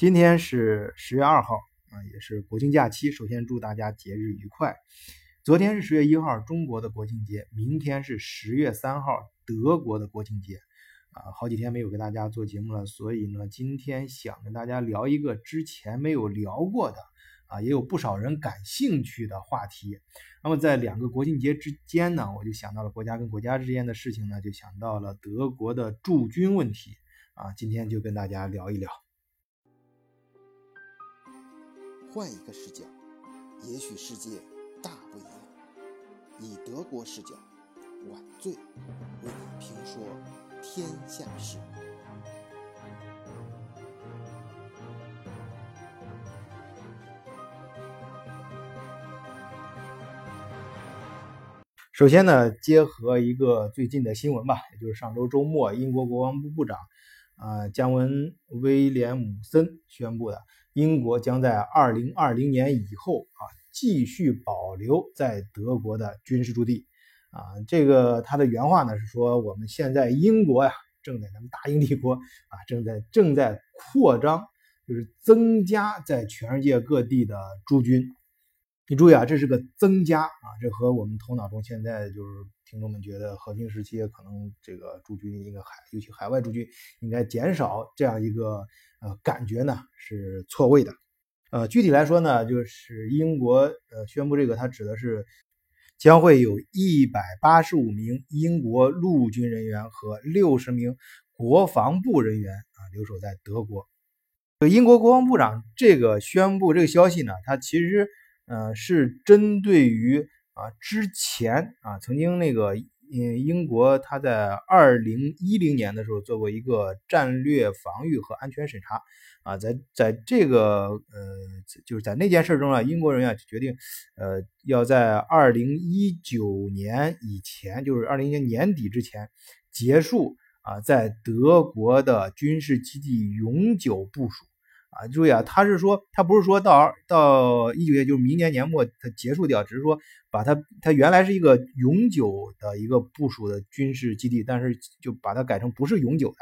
今天是十月二号啊，也是国庆假期。首先祝大家节日愉快。昨天是十月一号，中国的国庆节；明天是十月三号，德国的国庆节。啊，好几天没有给大家做节目了，所以呢，今天想跟大家聊一个之前没有聊过的啊，也有不少人感兴趣的话题。那么在两个国庆节之间呢，我就想到了国家跟国家之间的事情呢，就想到了德国的驻军问题啊，今天就跟大家聊一聊。换一个视角，也许世界大不一样。以德国视角，晚醉为评说天下事。首先呢，结合一个最近的新闻吧，也就是上周周末，英国国防部部长啊姜文·威廉姆森宣布的。英国将在二零二零年以后啊，继续保留在德国的军事驻地啊。这个他的原话呢是说，我们现在英国呀，正在咱们大英帝国啊，正在正在扩张，就是增加在全世界各地的驻军。你注意啊，这是个增加啊，这和我们头脑中现在就是听众们觉得和平时期可能这个驻军应该海，尤其海外驻军应该减少这样一个。呃，感觉呢是错位的。呃，具体来说呢，就是英国呃宣布这个，它指的是将会有一百八十五名英国陆军人员和六十名国防部人员啊留守在德国。英国国防部长这个宣布这个消息呢，它其实呃是针对于啊之前啊曾经那个。嗯，英国他在二零一零年的时候做过一个战略防御和安全审查，啊，在在这个呃，就是在那件事中啊，英国人员决定，呃，要在二零一九年以前，就是二零年年底之前结束啊，在德国的军事基地永久部署。啊，注意啊，他是说，他不是说到到一九年，就是明年年末他结束掉，只是说把它，它原来是一个永久的一个部署的军事基地，但是就把它改成不是永久的，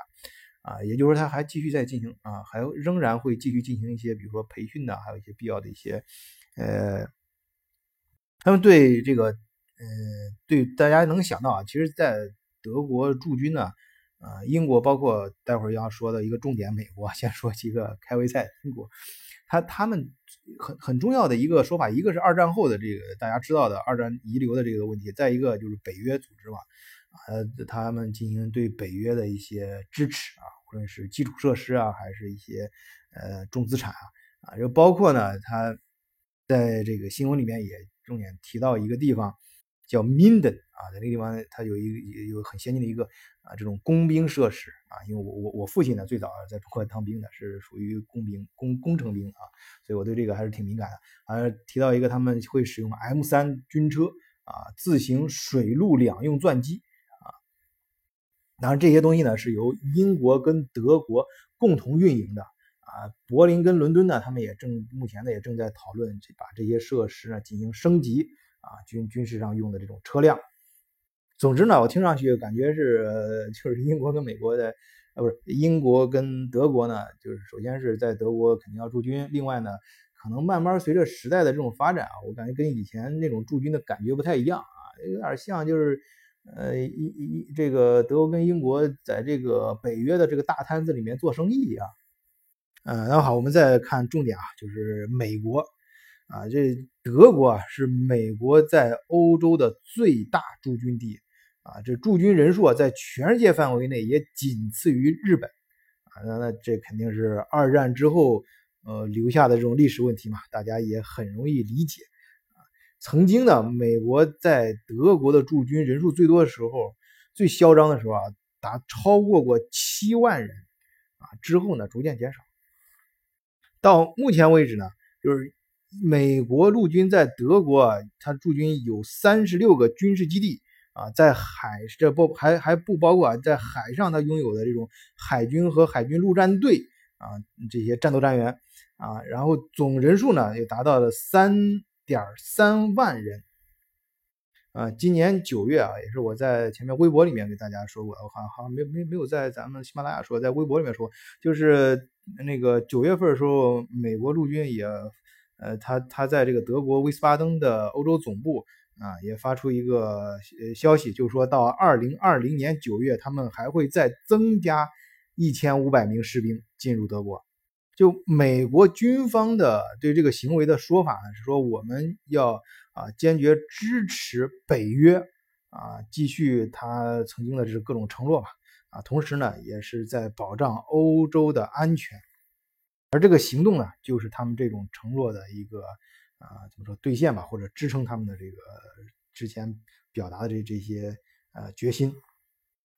啊，也就是说他还继续在进行啊，还仍然会继续进行一些，比如说培训的，还有一些必要的一些，呃，他们对这个，呃，对大家能想到啊，其实，在德国驻军呢。啊英国包括待会儿要说的一个重点，美国 先说几个开胃菜。英国，他他们很很重要的一个说法，一个是二战后的这个大家知道的二战遗留的这个问题，再一个就是北约组织嘛，呃，他们进行对北约的一些支持啊，无论是基础设施啊，还是一些呃重资产啊，啊，就包括呢，他在这个新闻里面也重点提到一个地方。叫 Minden 啊，在那个地方，它有一个有很先进的一个啊这种工兵设施啊，因为我我我父亲呢最早在中国当兵的，是属于工兵工工程兵啊，所以我对这个还是挺敏感的。啊，提到一个他们会使用 M 三军车啊，自行水陆两用钻机啊，当然这些东西呢是由英国跟德国共同运营的啊，柏林跟伦敦呢，他们也正目前呢也正在讨论把这些设施呢进行升级。啊，军军事上用的这种车辆，总之呢，我听上去感觉是，就是 英国跟美国的，呃，不是英国跟德国呢，就是首先是在德国肯定要驻军，另外呢，可能慢慢随着时代的这种发展啊，我感觉跟以前那种驻军的感觉不太一样啊，有点像就是，呃，一一这个德国跟英国在这个北约的这个大摊子里面做生意一样。呃，那好，我们再看重点啊，就是美国。啊，这德国啊是美国在欧洲的最大驻军地啊，这驻军人数啊在全世界范围内也仅次于日本啊，那那这肯定是二战之后呃留下的这种历史问题嘛，大家也很容易理解啊。曾经呢，美国在德国的驻军人数最多的时候，最嚣张的时候啊，达超过过七万人啊，之后呢逐渐减少，到目前为止呢，就是。美国陆军在德国，它驻军有三十六个军事基地啊，在海这不还还不包括啊，在海上它拥有的这种海军和海军陆战队啊这些战斗单元啊，然后总人数呢也达到了三点三万人啊。今年九月啊，也是我在前面微博里面给大家说过，我好像好像没没没有在咱们喜马拉雅说，在微博里面说，就是那个九月份的时候，美国陆军也，呃，他他在这个德国威斯巴登的欧洲总部啊，也发出一个呃消息，就是说到二零二零年九月，他们还会再增加一千五百名士兵进入德国。就美国军方的对这个行为的说法呢，是说我们要啊坚决支持北约啊继续他曾经的这各种承诺吧。啊，同时呢，也是在保障欧洲的安全，而这个行动呢，就是他们这种承诺的一个啊，怎么说兑现吧，或者支撑他们的这个之前表达的这这些呃决心。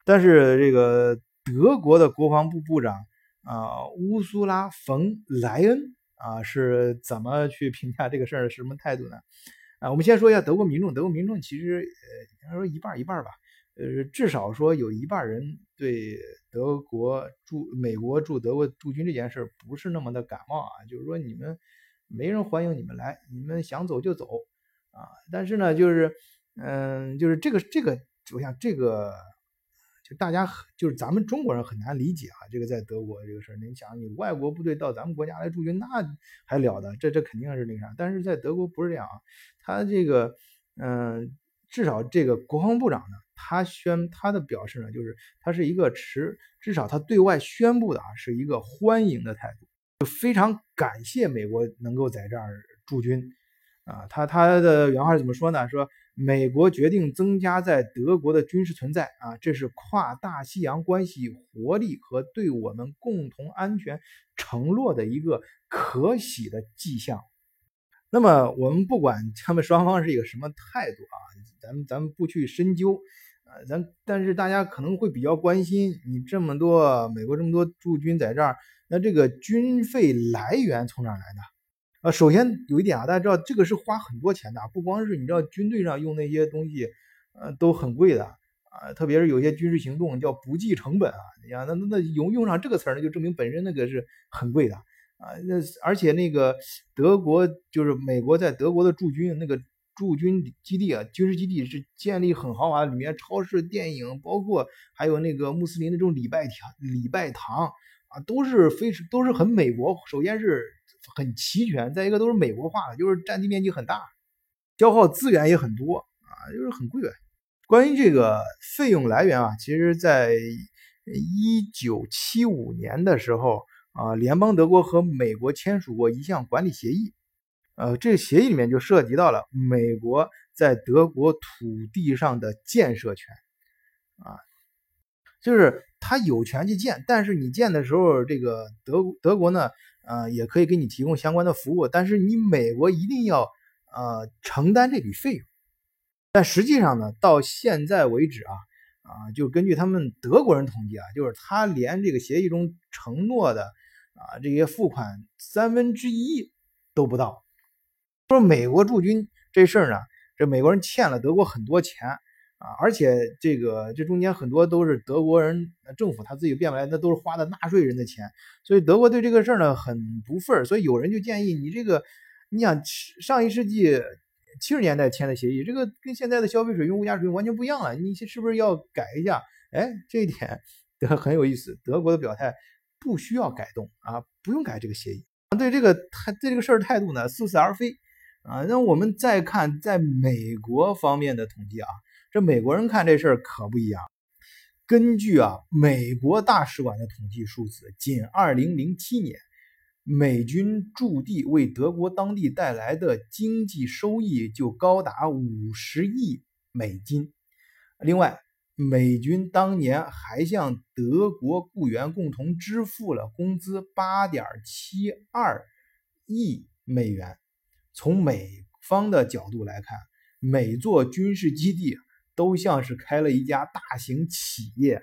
但是这个德国的国防部部长啊，乌苏拉·冯·莱恩啊，是怎么去评价这个事儿？什么态度呢？啊，我们先说一下德国民众，德国民众其实呃，应该说一半一半吧。呃，至少说有一半人对德国驻美国驻德国驻军这件事不是那么的感冒啊，就是说你们没人欢迎你们来，你们想走就走啊。但是呢，就是嗯，就是这个这个，我想这个就大家就是咱们中国人很难理解啊，这个在德国这个事儿，你想你外国部队到咱们国家来驻军，那还了得？这这肯定是那啥。但是在德国不是这样啊，他这个嗯，至少这个国防部长呢。他宣他的表示呢，就是他是一个持至少他对外宣布的啊，是一个欢迎的态度，就非常感谢美国能够在这儿驻军啊。他他的原话是怎么说呢？说美国决定增加在德国的军事存在啊，这是跨大西洋关系活力和对我们共同安全承诺的一个可喜的迹象。那么我们不管他们双方是一个什么态度啊，咱们咱们不去深究。呃，咱但是大家可能会比较关心，你这么多美国这么多驻军在这儿，那这个军费来源从哪来的？呃，首先有一点啊，大家知道这个是花很多钱的，不光是你知道军队上用那些东西，呃，都很贵的啊，特别是有些军事行动叫不计成本啊，你看那那那用用上这个词儿呢，就证明本身那个是很贵的啊，那而且那个德国就是美国在德国的驻军那个。驻军基地啊，军事基地是建立很豪华，里面超市、电影，包括还有那个穆斯林的这种礼拜堂、礼拜堂啊，都是非都是很美国。首先是很齐全，再一个都是美国化的，就是占地面积很大，消耗资源也很多啊，就是很贵呗。关于这个费用来源啊，其实在一九七五年的时候啊，联邦德国和美国签署过一项管理协议。呃，这个协议里面就涉及到了美国在德国土地上的建设权，啊，就是他有权去建，但是你建的时候，这个德德国呢，呃，也可以给你提供相关的服务，但是你美国一定要呃承担这笔费用。但实际上呢，到现在为止啊，啊，就根据他们德国人统计啊，就是他连这个协议中承诺的啊这些付款三分之一都不到。说美国驻军这事儿呢，这美国人欠了德国很多钱啊，而且这个这中间很多都是德国人政府他自己变不来，那都是花的纳税人的钱，所以德国对这个事儿呢很不忿所以有人就建议你这个，你想上一世纪七十年代签的协议，这个跟现在的消费水平、物价水平完全不一样了，你是不是要改一下？哎，这一点 很有意思，德国的表态不需要改动啊，不用改这个协议，对这个态对这个事儿态度呢似是而非。啊，那我们再看在美国方面的统计啊，这美国人看这事儿可不一样。根据啊美国大使馆的统计数字，仅2007年，美军驻地为德国当地带来的经济收益就高达50亿美金。另外，美军当年还向德国雇员共同支付了工资8.72亿美元。从美方的角度来看，每座军事基地都像是开了一家大型企业。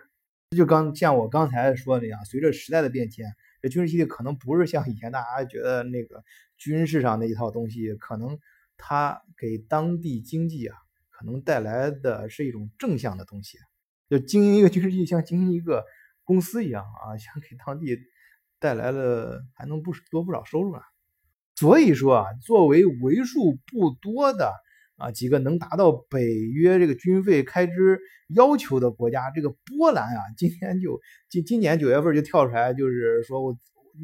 就刚像我刚才说的那样，随着时代的变迁，这军事基地可能不是像以前大家觉得那个军事上那一套东西，可能它给当地经济啊，可能带来的是一种正向的东西。就经营一个军事基地，像经营一个公司一样啊，像给当地带来了还能不多不少收入啊。所以说啊，作为为数不多的啊几个能达到北约这个军费开支要求的国家，这个波兰啊，今天就今今年九月份就跳出来，就是说我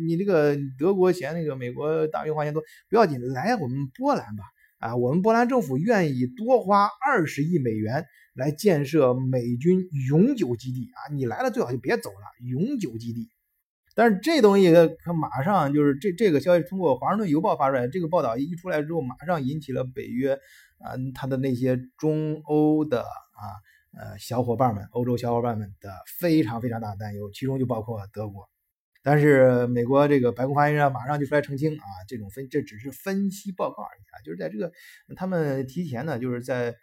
你这个德国嫌那个美国大兵花钱多不要紧，来我们波兰吧。啊，我们波兰政府愿意多花二十亿美元来建设美军永久基地啊！你来了最好就别走了，永久基地。但是这东西它马上就是这这个消息通过《华盛顿邮报》发出来，这个报道一出来之后，马上引起了北约啊，他的那些中欧的啊呃小伙伴们，欧洲小伙伴们的非常非常大的担忧，其中就包括德国。但是美国这个白宫发言人马上就出来澄清啊，这种分这只是分析报告而已啊，就是在这个他们提前呢，就是在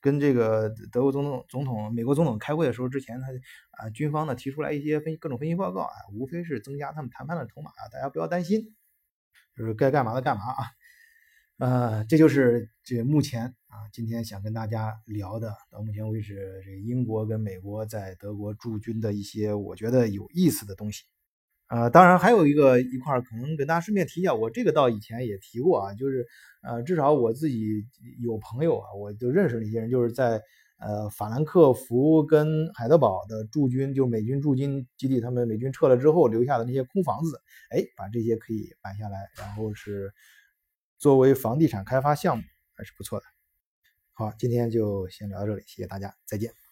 跟这个德国总统、总统、美国总统开会的时候之前，他啊军方呢提出来一些分各种分析报告啊，无非是增加他们谈判的筹码啊，大家不要担心，就是该干嘛的干嘛啊，呃，这就是这目前啊今天想跟大家聊的，到目前为止这英国跟美国在德国驻军的一些我觉得有意思的东西。呃，当然还有一个一块儿可能跟大家顺便提一下，我这个到以前也提过啊，就是呃，至少我自己有朋友啊，我就认识那些人，就是在呃法兰克福跟海德堡的驻军，就是美军驻军基地，他们美军撤了之后留下的那些空房子，哎，把这些可以买下来，然后是作为房地产开发项目，还是不错的。好，今天就先聊到这里，谢谢大家，再见。